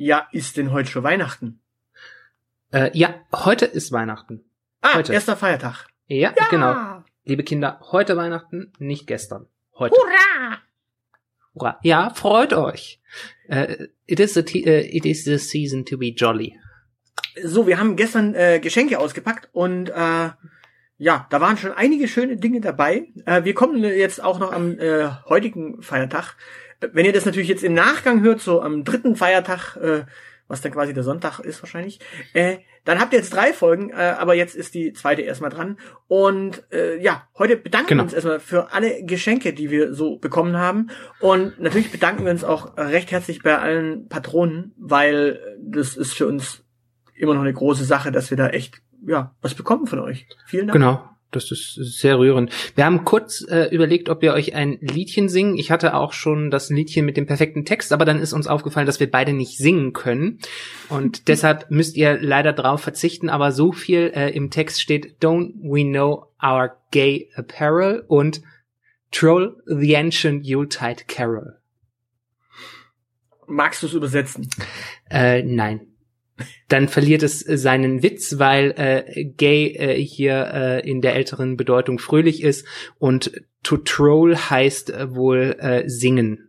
Ja, ist denn heute schon Weihnachten? Äh, ja, heute ist Weihnachten. Ah, Heute. erster Feiertag. Ja, Ja! genau. Liebe Kinder, heute Weihnachten, nicht gestern. Heute. Hurra! Hurra. Ja, freut euch. Äh, it, is a t- äh, it is the season to be jolly. So, wir haben gestern äh, Geschenke ausgepackt und äh, ja, da waren schon einige schöne Dinge dabei. Äh, wir kommen jetzt auch noch am äh, heutigen Feiertag. Wenn ihr das natürlich jetzt im Nachgang hört, so am dritten Feiertag, äh, was dann quasi der Sonntag ist wahrscheinlich, äh, dann habt ihr jetzt drei Folgen, äh, aber jetzt ist die zweite erstmal dran. Und äh, ja, heute bedanken Genau. wir uns erstmal für alle Geschenke, die wir so bekommen haben. Und natürlich bedanken wir uns auch recht herzlich bei allen Patronen, weil das ist für uns immer noch eine große Sache, dass wir da echt ja was bekommen von euch. Vielen Dank. Genau. Das ist sehr rührend. Wir haben kurz äh, überlegt, ob wir euch ein Liedchen singen. Ich hatte auch schon das Liedchen mit dem perfekten Text, aber dann ist uns aufgefallen, dass wir beide nicht singen können. Und deshalb müsst ihr leider drauf verzichten. Aber so viel äh, im Text steht, Don't we know our gay apparel und Troll the ancient Yuletide Carol. Magst du es übersetzen? Äh, nein. Dann verliert es äh, seinen Witz, weil äh, gay äh, hier äh, in der älteren Bedeutung fröhlich ist und to troll heißt äh, wohl äh, singen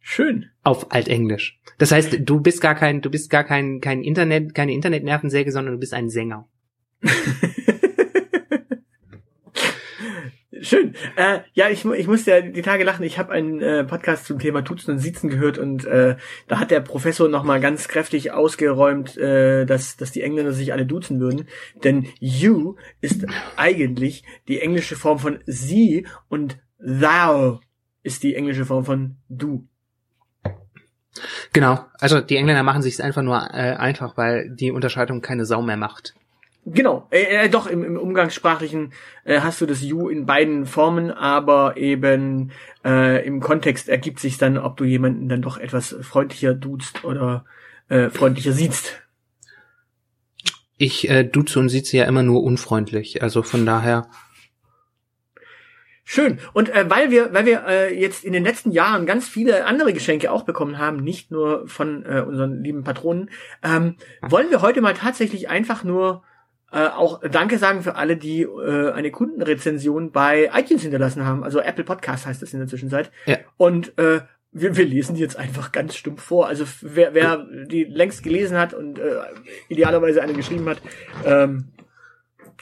Schön. auf Altenglisch. Das heißt, du bist gar kein, du bist gar kein, kein Internet, keine Internetnervensäge, sondern du bist ein Sänger. Schön. Äh, ja, ich, ich musste ja die Tage lachen. Ich habe einen äh, Podcast zum Thema Duzen und Sitzen gehört und äh, da hat der Professor nochmal ganz kräftig ausgeräumt, äh, dass, dass die Engländer sich alle duzen würden. Denn you ist eigentlich die englische Form von sie und thou ist die englische Form von du. Genau. Also die Engländer machen sich einfach nur äh, einfach, weil die Unterscheidung keine Sau mehr macht. Genau, äh, äh, doch, im, im Umgangssprachlichen äh, hast du das You in beiden Formen, aber eben äh, im Kontext ergibt sich dann, ob du jemanden dann doch etwas freundlicher duzt oder äh, freundlicher siehst. Ich äh, duze und sieht sie ja immer nur unfreundlich. Also von daher. Schön. Und äh, weil wir, weil wir äh, jetzt in den letzten Jahren ganz viele andere Geschenke auch bekommen haben, nicht nur von äh, unseren lieben Patronen, ähm, wollen wir heute mal tatsächlich einfach nur äh, auch Danke sagen für alle, die äh, eine Kundenrezension bei iTunes hinterlassen haben. Also Apple Podcast heißt das in der Zwischenzeit. Ja. Und äh, wir, wir lesen die jetzt einfach ganz stumpf vor. Also wer, wer die längst gelesen hat und äh, idealerweise eine geschrieben hat, ähm,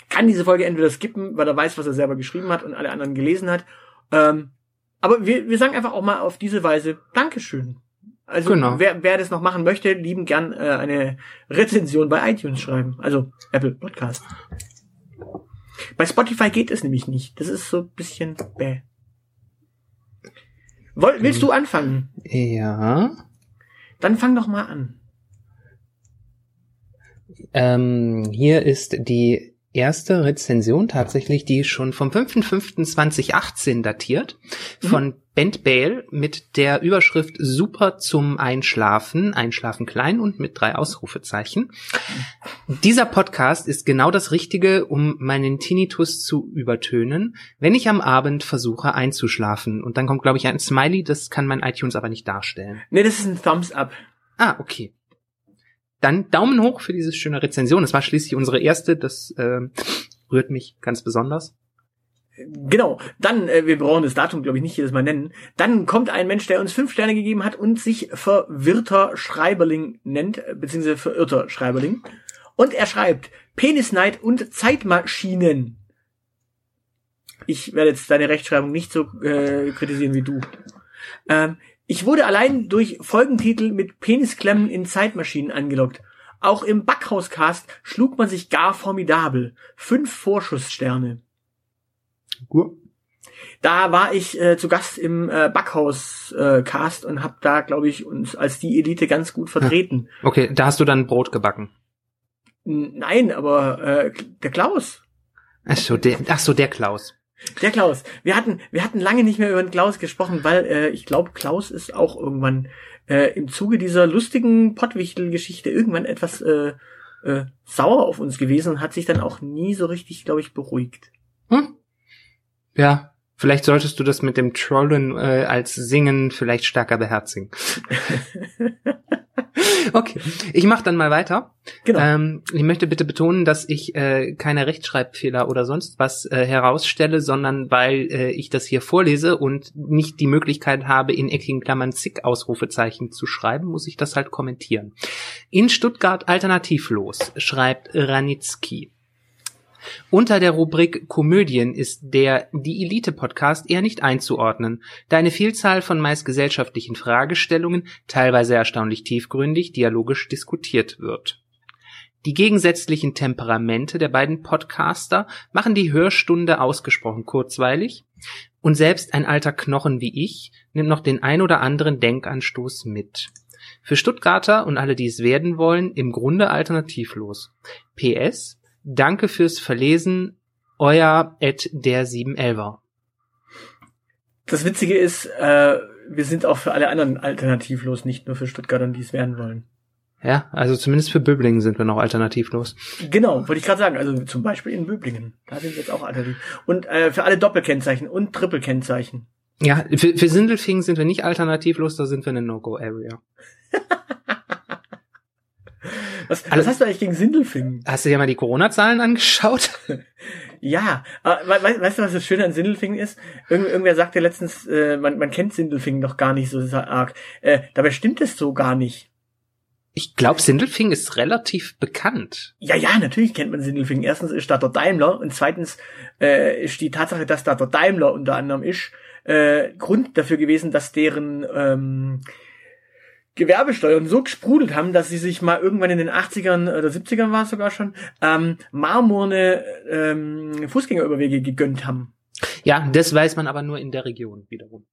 kann diese Folge entweder skippen, weil er weiß, was er selber geschrieben hat und alle anderen gelesen hat. Ähm, aber wir, wir sagen einfach auch mal auf diese Weise Dankeschön. Also Genau. wer, wer das noch machen möchte, lieben gern äh, eine Rezension bei iTunes schreiben. Also Apple Podcast. Bei Spotify geht es nämlich nicht. Das ist so ein bisschen bäh. Woll, willst du anfangen? Ja. Dann fang doch mal an. Ähm, hier ist die erste Rezension tatsächlich, die schon vom 5.5.2018 datiert, von Bent Bale mit der Überschrift Super zum Einschlafen, Einschlafen klein und mit drei Ausrufezeichen. Dieser Podcast ist genau das Richtige, um meinen Tinnitus zu übertönen, wenn ich am Abend versuche einzuschlafen. Und dann kommt, glaube ich, ein Smiley, das kann mein iTunes aber nicht darstellen. Nee, das ist ein Thumbs up. Ah, okay. Dann Daumen hoch für diese schöne Rezension. Das war schließlich unsere erste. Das ähm, rührt mich ganz besonders. Genau. Dann, äh, wir brauchen das Datum, glaube ich, nicht jedes Mal nennen. Dann kommt ein Mensch, der uns fünf Sterne gegeben hat und sich verwirrter Schreiberling nennt, äh, beziehungsweise verirrter Schreiberling. Und er schreibt Penisneid und Zeitmaschinen. Ich werde jetzt deine Rechtschreibung nicht so äh, kritisieren wie du. Ähm, ich wurde allein durch Folgentitel mit Penisklemmen in Zeitmaschinen angelockt. Auch im Backhauscast schlug man sich gar formidabel. Fünf Vorschusssterne. Da war ich äh, zu Gast im äh, Backhaus-Cast äh, und habe da, glaube ich, uns als die Elite ganz gut vertreten. Okay, da hast du dann Brot gebacken. Nein, aber äh, der Klaus. Ach so, der, ach so, der Klaus. Der Klaus. Wir hatten, wir hatten lange nicht mehr über den Klaus gesprochen, weil äh, ich glaube, Klaus ist auch irgendwann äh, im Zuge dieser lustigen Pottwichtel-Geschichte irgendwann etwas äh, äh, sauer auf uns gewesen und hat sich dann auch nie so richtig, glaube ich, beruhigt. Hm? Ja, Vielleicht solltest du das mit dem Trollen äh, als Singen vielleicht stärker beherzigen. okay, ich mache dann mal weiter. Genau. Ähm, ich möchte bitte betonen, dass ich äh, keine Rechtschreibfehler oder sonst was äh, herausstelle, sondern weil äh, ich das hier vorlese und nicht die Möglichkeit habe, in eckigen Klammern zig Ausrufezeichen zu schreiben, muss ich das halt kommentieren. In Stuttgart alternativlos schreibt Ranitzky. Unter der Rubrik Komödien ist der Die Elite Podcast eher nicht einzuordnen, da eine Vielzahl von meist gesellschaftlichen Fragestellungen, teilweise erstaunlich tiefgründig, dialogisch diskutiert wird. Die gegensätzlichen Temperamente der beiden Podcaster machen die Hörstunde ausgesprochen kurzweilig und selbst ein alter Knochen wie ich nimmt noch den ein oder anderen Denkanstoß mit. Für Stuttgarter und alle, die es werden wollen, im Grunde alternativlos. PS Danke fürs Verlesen, euer Ed der 711er. Das Witzige ist, äh, wir sind auch für alle anderen alternativlos, nicht nur für Stuttgarter, die es werden wollen. Ja, also zumindest für Böblingen sind wir noch alternativlos. Genau, wollte ich gerade sagen. Also zum Beispiel in Böblingen. Da sind wir jetzt auch alternativ. Und äh, für alle Doppelkennzeichen und Trippelkennzeichen. Ja, für, für Sindelfingen sind wir nicht alternativlos, da sind wir eine No-Go-Area. Was, was hast du eigentlich gegen Sindelfingen? Hast du dir mal die Corona-Zahlen angeschaut? Ja, aber we weißt du, was das Schöne an Sindelfingen ist? Irgend, irgendwer sagte letztens, äh, man, man kennt Sindelfingen noch gar nicht so arg. Äh, dabei stimmt es so gar nicht. Ich glaube, Sindelfingen ist relativ bekannt. Ja, ja, natürlich kennt man Sindelfingen. Erstens ist da der Daimler und zweitens äh, ist die Tatsache, dass da der Daimler unter anderem ist, äh, Grund dafür gewesen, dass deren ähm, Gewerbesteuern so gesprudelt haben, dass sie sich mal irgendwann in den 80ern oder 70ern war es sogar schon, ähm, marmorne ähm, Fußgängerüberwege gegönnt haben. Ja, das weiß man aber nur in der Region wiederum.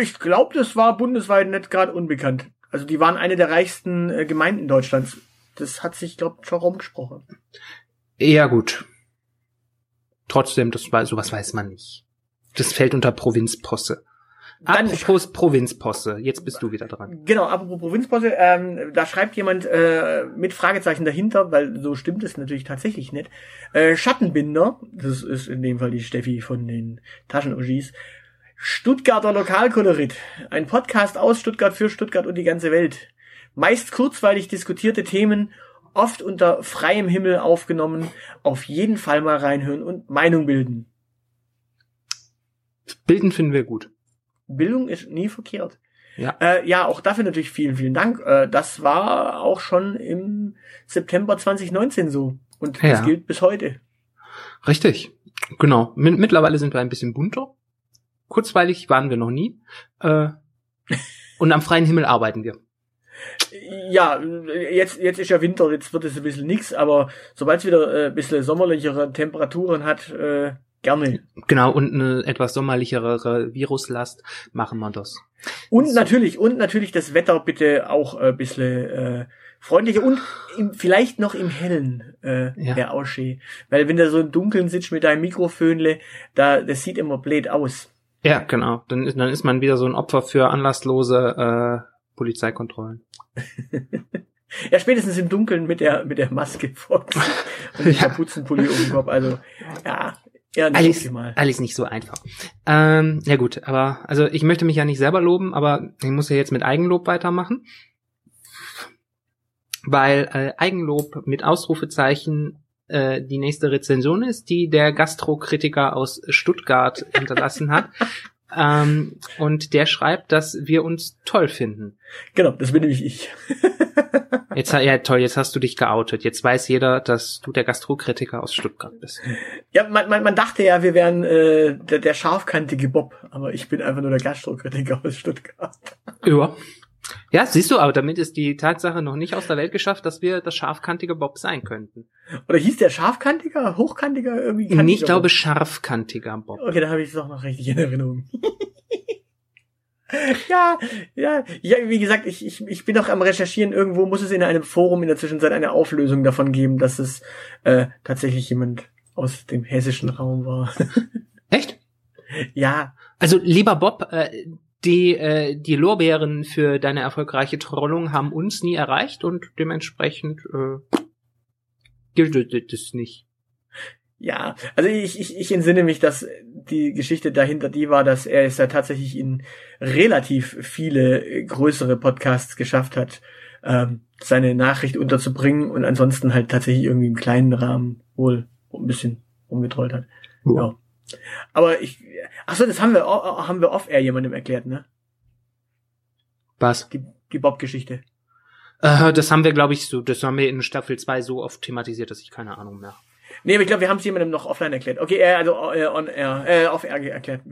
Ich glaube, das war bundesweit nicht gerade unbekannt. Also die waren eine der reichsten äh, Gemeinden Deutschlands. Das hat sich, glaube ich, schon rumgesprochen. Ja, gut. Trotzdem, das war, sowas weiß man nicht. Das fällt unter Provinzposse. Dann- Apropos Provinzposse, jetzt bist du wieder dran. Genau, apropos Provinzposse, ähm, da schreibt jemand äh, mit Fragezeichen dahinter, weil so stimmt es natürlich tatsächlich nicht. Äh, Schattenbinder, das ist in dem Fall die Steffi von den Taschen-OGs. Stuttgarter Lokalkolorit, ein Podcast aus Stuttgart für Stuttgart und die ganze Welt. Meist kurzweilig diskutierte Themen, oft unter freiem Himmel aufgenommen, auf jeden Fall mal reinhören und Meinung bilden. Bilden finden wir gut. Bildung ist nie verkehrt. Ja. Äh, ja, auch dafür natürlich vielen, vielen Dank. Äh, das war auch schon im September 2019 so. Und Ja. das gilt bis heute. Richtig. Genau. Mit, mittlerweile sind wir ein bisschen bunter. Kurzweilig waren wir noch nie. Äh, und am freien Himmel arbeiten wir. Ja, jetzt, jetzt ist ja Winter, jetzt wird es ein bisschen nix, aber sobald es wieder äh, ein bisschen sommerlichere Temperaturen hat, äh, gerne. Genau, und eine etwas sommerlichere Viruslast machen wir das. Und So. natürlich, und natürlich das Wetter bitte auch ein bisschen äh, freundlicher und im, vielleicht noch im Hellen äh, Ja. auch schön. Weil wenn du so im Dunkeln sitzt mit deinem Mikrofönle, da das sieht immer blöd aus. Ja, genau. Dann ist, dann ist man wieder so ein Opfer für anlasslose äh, Polizeikontrollen. Ja, spätestens im Dunkeln mit der mit der Maske vor und dem Ja. Kapuzenpulli um den Kopf. Also ja, eher nicht Alles, optimal. alles nicht so einfach. Ähm, ja gut, aber also ich möchte mich ja nicht selber loben, aber ich muss ja jetzt mit Eigenlob weitermachen. Weil äh, Eigenlob mit Ausrufezeichen äh, die nächste Rezension ist, die der Gastrokritiker aus Stuttgart hinterlassen hat. Ähm, und der schreibt, dass wir uns toll finden. Genau, das bin nämlich ich. Jetzt, ja toll, jetzt hast du dich geoutet. Jetzt weiß jeder, dass du der Gastrokritiker aus Stuttgart bist. Ja, man, man, man dachte ja, wir wären äh, der, der scharfkantige Bob, aber ich bin einfach nur der Gastrokritiker aus Stuttgart. Ja. Ja, siehst du, aber damit ist die Tatsache noch nicht aus der Welt geschafft, dass wir das scharfkantige Bob sein könnten. Oder hieß der scharfkantiger, hochkantiger irgendwie? kantiger ich glaube Bob? scharfkantiger Bob. Okay, da habe ich es doch noch richtig in Erinnerung. ja, ja, ja, wie gesagt, ich, ich, ich bin noch am Recherchieren. Irgendwo muss es in einem Forum in der Zwischenzeit eine Auflösung davon geben, dass es äh, tatsächlich jemand aus dem hessischen Raum war. Echt? ja, Also, lieber Bob, äh, die, äh, die Lorbeeren für deine erfolgreiche Trollung haben uns nie erreicht und dementsprechend äh, gilt das nicht. Ja, also ich, ich, ich entsinne mich, dass die Geschichte dahinter die war, dass er es ja tatsächlich in relativ viele größere Podcasts geschafft hat, ähm, seine Nachricht unterzubringen und ansonsten halt tatsächlich irgendwie im kleinen Rahmen wohl ein bisschen umgetrollt hat. Ja. ja. Aber ich, ach so, das haben wir, haben wir off-air jemandem erklärt, ne? Was? Die, die Bob-Geschichte. Äh, das haben wir, glaube ich, so, das haben wir in Staffel 2 so oft thematisiert, dass ich keine Ahnung mehr. Nee, aber ich glaube, wir haben es jemandem noch offline erklärt. Okay, äh, also äh, on air, äh, off air erklärt.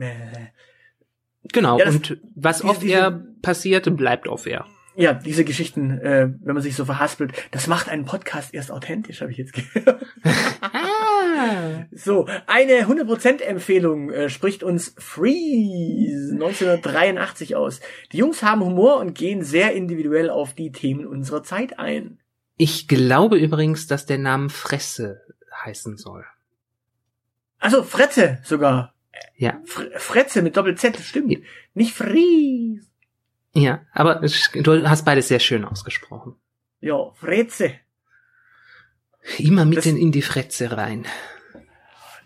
Genau, ja, und was off air passiert, bleibt off air ja, diese Geschichten, äh, wenn man sich so verhaspelt, das macht einen Podcast erst authentisch, habe ich jetzt gehört. so, eine 100% Empfehlung äh, spricht uns Freeze 1983 aus. Die Jungs haben Humor und gehen sehr individuell auf die Themen unserer Zeit ein. Ich glaube übrigens, dass der Name Fresse heißen soll. Also Fretze sogar. Ja. Fr Fretze mit Doppel-Z, stimmt. Ja. Nicht Freeze. Ja, aber du hast beides sehr schön ausgesprochen. Ja, Fretze. Immer mitten das, in die Fretze rein.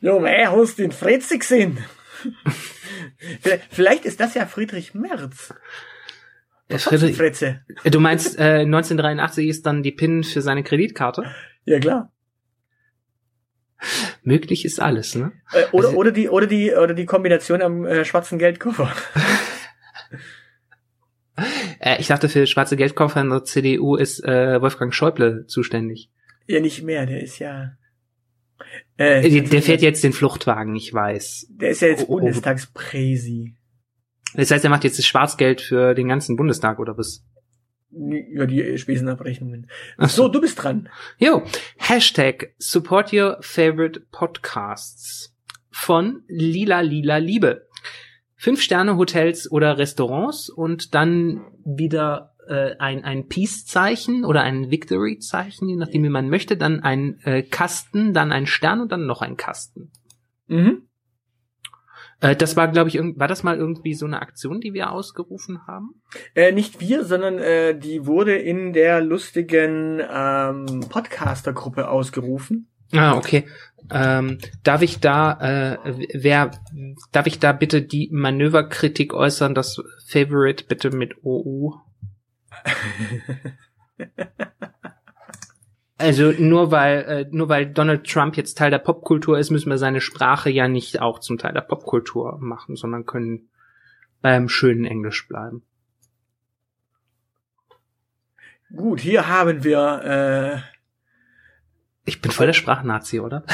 Ja, mei, hast du den Fretze gesehen? Vielleicht ist das ja Friedrich Merz. Der Friedrich, Fretze. Du meinst, äh, 1983 ist dann die PIN für seine Kreditkarte? Ja, klar. Möglich ist alles, ne? Äh, oder, also, oder die, oder die, oder die Kombination am äh, schwarzen Geldkoffer. Äh, ich dachte, für schwarze Geldkoffer in der CDU ist äh, Wolfgang Schäuble zuständig. Ja, nicht mehr, der ist ja. Äh, der, der fährt jetzt den Fluchtwagen, ich weiß. Der ist ja jetzt oh, oh. Bundestagspräsi. Das heißt, er macht jetzt das Schwarzgeld für den ganzen Bundestag, oder was? Ja, die Spesenabrechnungen. Ach so, du bist dran. Jo. Hashtag support your favorite podcasts von Lila Lila Liebe. Fünf-Sterne-Hotels oder Restaurants und dann wieder äh, ein, ein Peace-Zeichen oder ein Victory-Zeichen, je nachdem, wie man möchte, dann ein äh, Kasten, dann ein Stern und dann noch ein Kasten. Mhm. Äh, das war, glaube ich, war das mal irgendwie so eine Aktion, die wir ausgerufen haben? Äh, nicht wir, sondern äh, die wurde in der lustigen ähm, Podcaster-Gruppe ausgerufen. Ah, okay. Ähm, darf ich da, äh, wer, darf ich da bitte die Manöverkritik äußern, das Favorite bitte mit OU? also nur weil, äh, nur weil Donald Trump jetzt Teil der Popkultur ist, müssen wir seine Sprache ja nicht auch zum Teil der Popkultur machen, sondern können beim schönen Englisch bleiben. Gut, hier haben wir äh ich bin voll der Sprachnazi, oder?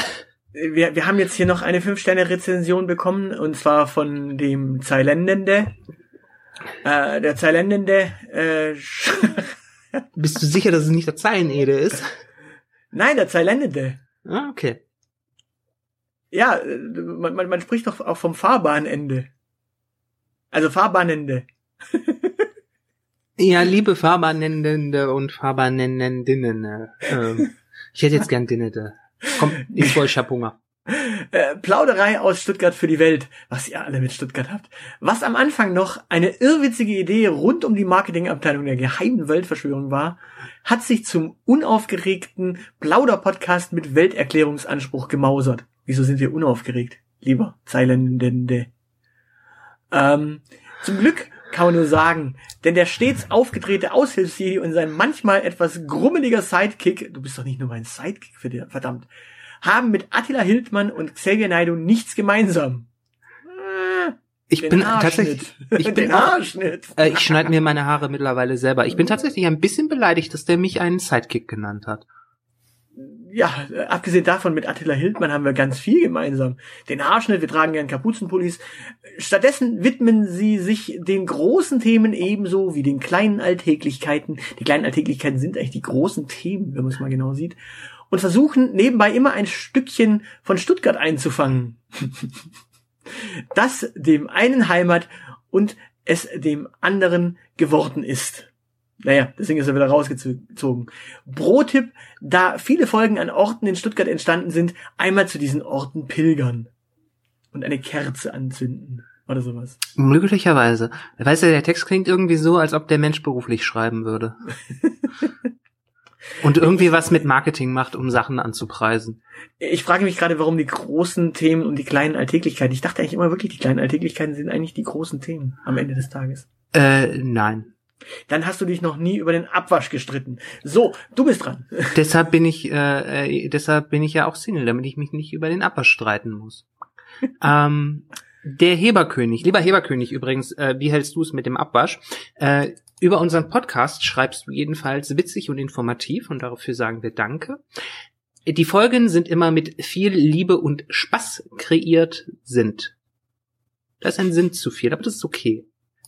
Wir, wir haben jetzt hier noch eine 5-Sterne-Rezension bekommen, und zwar von dem Zeilendende. Äh, der Zeilendende, äh, Bist du sicher, dass es nicht der Zeilenede ist? Nein, der Zeilendende. Ah, okay. Ja, man, man, man spricht doch auch vom Fahrbahnende. Also Fahrbahnende. ja, liebe Fahrbahnende und Fahrbahnendinnen. Ähm. Ich hätte jetzt gern Dinner. Komm, ich voll, ich hab Hunger. Äh, Plauderei aus Stuttgart für die Welt, was ihr alle mit Stuttgart habt. Was am Anfang noch eine irrwitzige Idee rund um die Marketingabteilung der geheimen Weltverschwörung war, hat sich zum unaufgeregten Plauder-Podcast mit Welterklärungsanspruch gemausert. Wieso sind wir unaufgeregt, lieber Zeilendende? Ähm, zum Glück kann man nur sagen. Denn der stets aufgedrehte Aushilfsjedi und sein manchmal etwas grummeliger Sidekick, du bist doch nicht nur mein Sidekick, für dir, verdammt, haben mit Attila Hildmann und Xavier Naidoo nichts gemeinsam. Ich Den bin tatsächlich, ich bin auch, äh, ich schneide mir meine Haare mittlerweile selber. Ich bin tatsächlich ein bisschen beleidigt, dass der mich einen Sidekick genannt hat ja, abgesehen davon mit Attila Hildmann haben wir ganz viel gemeinsam. Den Haarschnitt, wir tragen gern Kapuzenpullis. Stattdessen widmen sie sich den großen Themen ebenso wie den kleinen Alltäglichkeiten. Die kleinen Alltäglichkeiten sind eigentlich die großen Themen, wenn man es mal genau sieht. Und versuchen nebenbei immer ein Stückchen von Stuttgart einzufangen. das dem einen Heimat und es dem anderen geworden ist. Naja, deswegen ist er wieder rausgezogen. Pro-Tipp, da viele Folgen an Orten in Stuttgart entstanden sind, einmal zu diesen Orten pilgern und eine Kerze anzünden oder sowas. Möglicherweise. Weißt du, der Text klingt irgendwie so, als ob der Mensch beruflich schreiben würde. Und irgendwie was mit Marketing macht, um Sachen anzupreisen. Ich frage mich gerade, warum die großen Themen und die kleinen Alltäglichkeiten. Ich dachte eigentlich immer wirklich, die kleinen Alltäglichkeiten sind eigentlich die großen Themen am Ende des Tages. Äh, nein. Dann hast du dich noch nie über den Abwasch gestritten. So, du bist dran. deshalb bin ich, äh, äh, deshalb bin ich ja auch Single, damit ich mich nicht über den Abwasch streiten muss. ähm, der Heberkönig, lieber Heberkönig übrigens, äh, wie hältst du es mit dem Abwasch? Äh, über unseren Podcast schreibst du jedenfalls witzig und informativ und dafür sagen wir Danke. Die Folgen sind immer mit viel Liebe und Spaß kreiert sind. Da ist ein Sinn zu viel, aber das ist okay.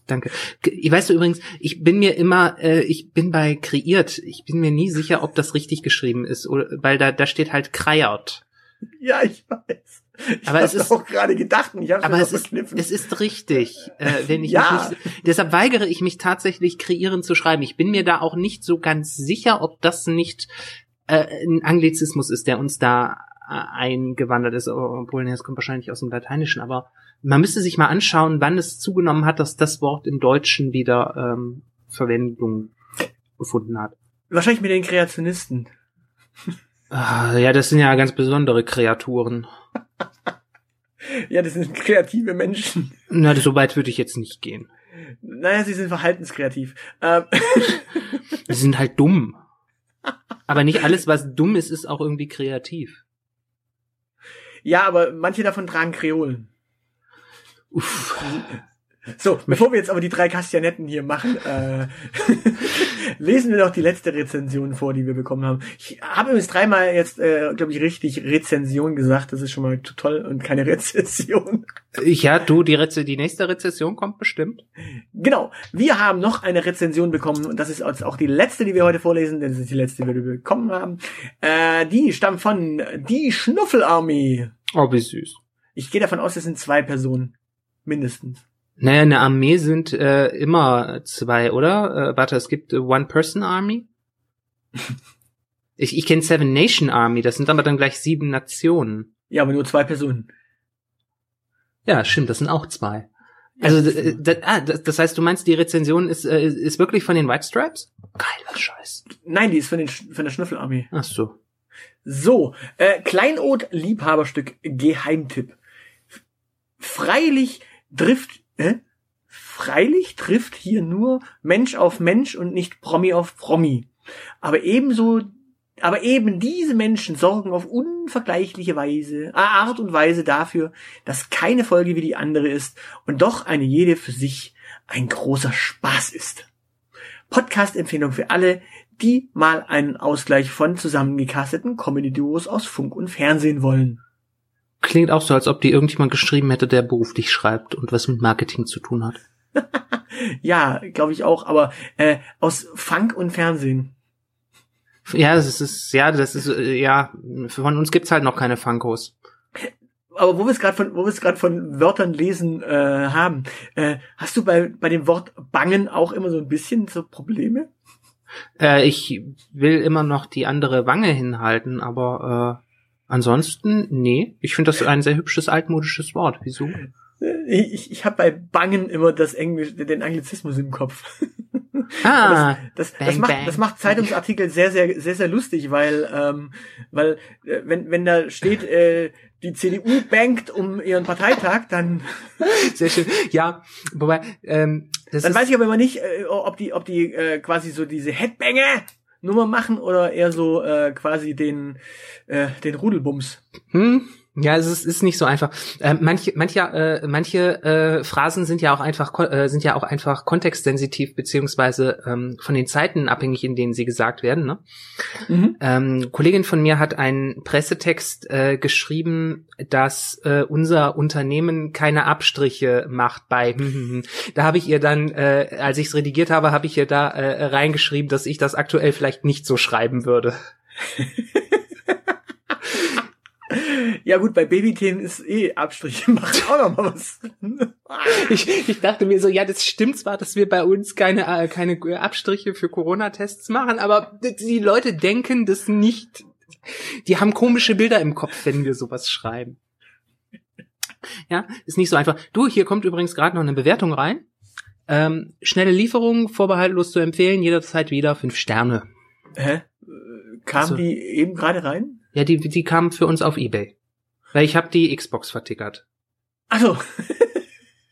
Danke. Ich weißt du übrigens, ich bin mir immer, äh, ich bin bei kreiert, ich bin mir nie sicher, ob das richtig geschrieben ist, oder, weil da, da steht halt kreiert. Ja, ich weiß. Ich aber es ist auch gerade gedacht, ich habe aber es ist, es ist richtig, äh, wenn ich Ja. nicht, deshalb weigere ich mich tatsächlich kreieren zu schreiben. Ich bin mir da auch nicht so ganz sicher, ob das nicht äh, ein Anglizismus ist, der uns da äh, eingewandert ist, obwohl das kommt wahrscheinlich aus dem Lateinischen, aber man müsste sich mal anschauen, wann es zugenommen hat, dass das Wort im Deutschen wieder ähm, Verwendung gefunden hat. Wahrscheinlich mit den Kreationisten. Ah, ja, das sind ja ganz besondere Kreaturen. Ja, das sind kreative Menschen. Na, so weit würde ich jetzt nicht gehen. Naja, sie sind verhaltenskreativ. Ähm, Sie sind halt dumm. Aber nicht alles, was dumm ist, ist auch irgendwie kreativ. ja, aber manche davon tragen Kreolen. Uff. So, bevor wir jetzt aber die drei Kastanetten hier machen, äh, lesen wir doch die letzte Rezension vor, die wir bekommen haben. Ich habe übrigens dreimal jetzt, äh, glaube ich, richtig Rezension gesagt. Das ist schon mal toll und keine Rezession. Ja, du, die, Reze die nächste Rezession kommt bestimmt. Genau, wir haben noch eine Rezension bekommen und das ist auch die letzte, die wir heute vorlesen, denn das ist die letzte, die wir bekommen haben. Äh, die stammt von die Schnuffelarmee. Oh, wie süß. Ich gehe davon aus, das sind zwei Personen. Mindestens. Naja, eine Armee sind äh, immer zwei, oder? Äh, warte, es gibt äh, One-Person-Army? ich ich kenne Seven Nation Army, das sind aber dann gleich sieben Nationen. Ja, aber nur zwei Personen. Ja, stimmt, das sind auch zwei. Also, äh, das, ah, das, heißt, du meinst, die Rezension ist, äh, ist wirklich von den White Stripes? Geiler Scheiß. Nein, die ist von, den, von der Schnüffelarmee. Ach so. So, äh, Kleinod Liebhaberstück Geheimtipp. Freilich trifft, äh? Freilich trifft hier nur Mensch auf Mensch und nicht Promi auf Promi. Aber ebenso, aber eben diese Menschen sorgen auf unvergleichliche Weise, äh, Art und Weise dafür, dass keine Folge wie die andere ist und doch eine jede für sich ein großer Spaß ist. Podcast-Empfehlung für alle, die mal einen Ausgleich von zusammengecasteten Comedy-Duos aus Funk und Fernsehen wollen. Klingt auch so, als ob die irgendjemand geschrieben hätte, der beruflich schreibt und was mit Marketing zu tun hat. Ja, glaube ich auch, aber äh, aus Funk und Fernsehen. Ja, das ist, ja, das ist, äh, ja, von uns gibt's halt noch keine Funkos. Aber wo wir es gerade von, wo wir es gerade von Wörtern lesen äh, haben, äh, hast du bei bei dem Wort bangen auch immer so ein bisschen so Probleme? Äh, ich will immer noch die andere Wange hinhalten, aber äh, ansonsten, nee. Ich finde das ein sehr hübsches altmodisches Wort. Wieso? Äh, Ich, ich habe bei bangen immer das Englisch, den Anglizismus im Kopf. Ah, Das, das, Bang, macht, bang. das macht Zeitungsartikel sehr, sehr, sehr, sehr lustig, weil, ähm, weil äh, wenn, wenn da steht, äh, die CDU bankt um ihren Parteitag, dann, sehr schön. Ja, wobei, ähm, das dann weiß ich aber immer nicht, äh, ob die, ob die äh, quasi so diese Headbanger Nummer machen oder eher so äh, quasi den, äh, den Rudelbums. Hm? Ja, es ist, ist nicht so einfach. Äh, manche, manche, äh, manche äh, Phrasen sind ja auch einfach äh, sind ja auch einfach kontextsensitiv beziehungsweise ähm, von den Zeiten abhängig, in denen sie gesagt werden. Ne? Mhm. Ähm, Kollegin von mir hat einen Pressetext äh, geschrieben, dass äh, unser Unternehmen keine Abstriche macht bei. da habe ich ihr dann, äh, als ich es redigiert habe, habe ich ihr da äh, reingeschrieben, dass ich das aktuell vielleicht nicht so schreiben würde. Ja gut, bei Babythemen ist eh Abstriche machen auch noch mal was. Ich, ich dachte mir so, ja, das stimmt zwar, dass wir bei uns keine, äh, keine Abstriche für Corona-Tests machen, aber die Leute denken das nicht. Die haben komische Bilder im Kopf, wenn wir sowas schreiben. Ja, ist nicht so einfach. Du, hier kommt übrigens gerade noch eine Bewertung rein. Ähm, schnelle Lieferung, vorbehaltlos zu empfehlen, jederzeit wieder fünf Sterne. Hä? Kam Also- die eben gerade rein? Ja, die, die kamen für uns auf Ebay. Weil ich habe die Xbox vertickert. Also.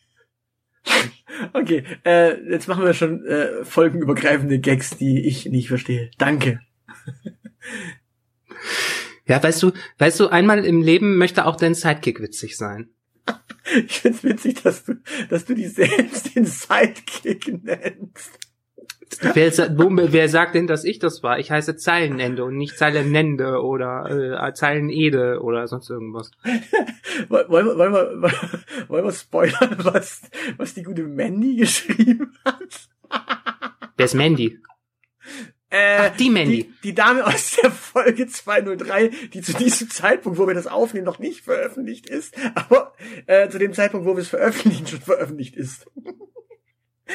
okay, äh, jetzt machen wir schon äh, folgenübergreifende Gags, die ich nicht verstehe. Danke. Ja, weißt du, weißt du, einmal im Leben möchte auch dein Sidekick witzig sein. Ich find's witzig, dass du, dass du die selbst den Sidekick nennst. Wer, wer sagt denn, dass ich das war? Ich heiße Zeilenende und nicht Zeilenende oder äh, Zeilenede oder sonst irgendwas. Woll- Wollen wir, wollen wir, wollen wir spoilern, was, was die gute Mandy geschrieben hat? Wer ist Mandy? Äh, Ach, die Mandy. Die, die Dame aus der Folge 203, die zu diesem Zeitpunkt, wo wir das aufnehmen, noch nicht veröffentlicht ist, aber äh, zu dem Zeitpunkt, wo wir es veröffentlichen, schon veröffentlicht ist.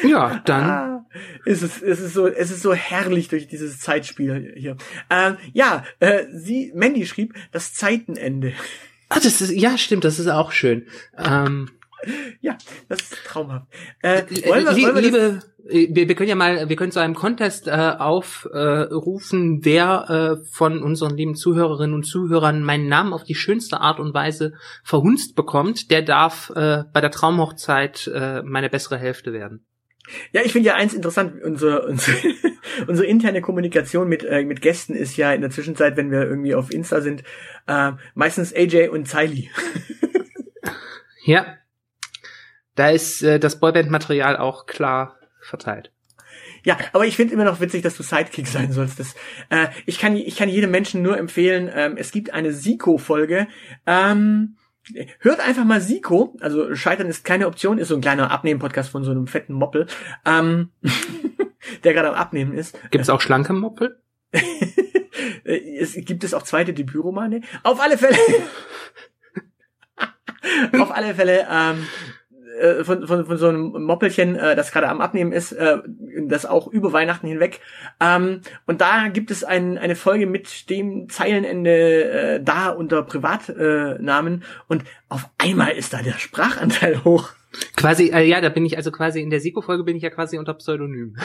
Ja, dann. Ah, ist es, es ist so, es ist so herrlich durch dieses Zeitspiel hier. Ähm, ja, äh, sie, Mandy schrieb das Zeitenende. Ah, das ist, ja, stimmt, das ist auch schön. Ähm, Ja, das ist traumhaft. Äh, Äh, wollen wir, wollen wir liebe, äh, wir, wir können ja mal, wir können zu einem Contest äh, aufrufen, äh, wer äh, von unseren lieben Zuhörerinnen und Zuhörern meinen Namen auf die schönste Art und Weise verhunzt bekommt, der darf äh, bei der Traumhochzeit äh, meine bessere Hälfte werden. Ja, ich finde ja eins interessant, unsere, unsere, unsere interne Kommunikation mit, äh, mit Gästen ist ja in der Zwischenzeit, wenn wir irgendwie auf Insta sind, äh, meistens AJ und Zeili. Ja, da ist äh, das Boyband-Material auch klar verteilt. Ja, aber ich finde immer noch witzig, dass du Sidekick sein sollst. Das, äh, ich, kann, ich kann jedem Menschen nur empfehlen, ähm, es gibt eine Siko-Folge. Ähm, hört einfach mal Siko. Also Scheitern ist keine Option, ist so ein kleiner Abnehmen-Podcast von so einem fetten Moppel, ähm, der gerade am Abnehmen ist. Gibt's auch schlanke Moppel? Es gibt es auch zweite Debütromane. Auf alle Fälle. Auf alle Fälle, ähm, äh, von, von, von so einem Moppelchen, äh, das gerade am Abnehmen ist, äh, das auch über Weihnachten hinweg. Ähm, und da gibt es ein, eine Folge mit dem Zeilenende äh, da unter Privatnamen Namen. und auf einmal ist da der Sprachanteil hoch. Quasi, äh, ja, da bin ich also quasi in der Siko-Folge bin ich ja quasi unter Pseudonym.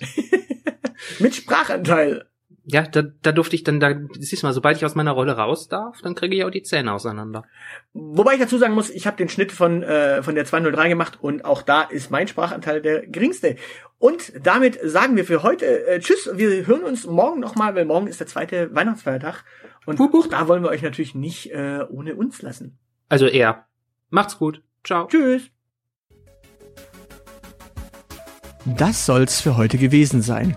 Mit Sprachanteil. Ja, da, da durfte ich dann, da siehst du mal, sobald ich aus meiner Rolle raus darf, dann kriege ich auch die Zähne auseinander. Wobei ich dazu sagen muss, ich habe den Schnitt von, äh, von der 203 gemacht und auch da ist mein Sprachanteil der geringste. Und damit sagen wir für heute äh, Tschüss. Wir hören uns morgen nochmal, weil morgen ist der zweite Weihnachtsfeiertag. Und hup. auch da wollen wir euch natürlich nicht äh, ohne uns lassen. Also er. Macht's gut. Ciao. Tschüss. Das soll's für heute gewesen sein.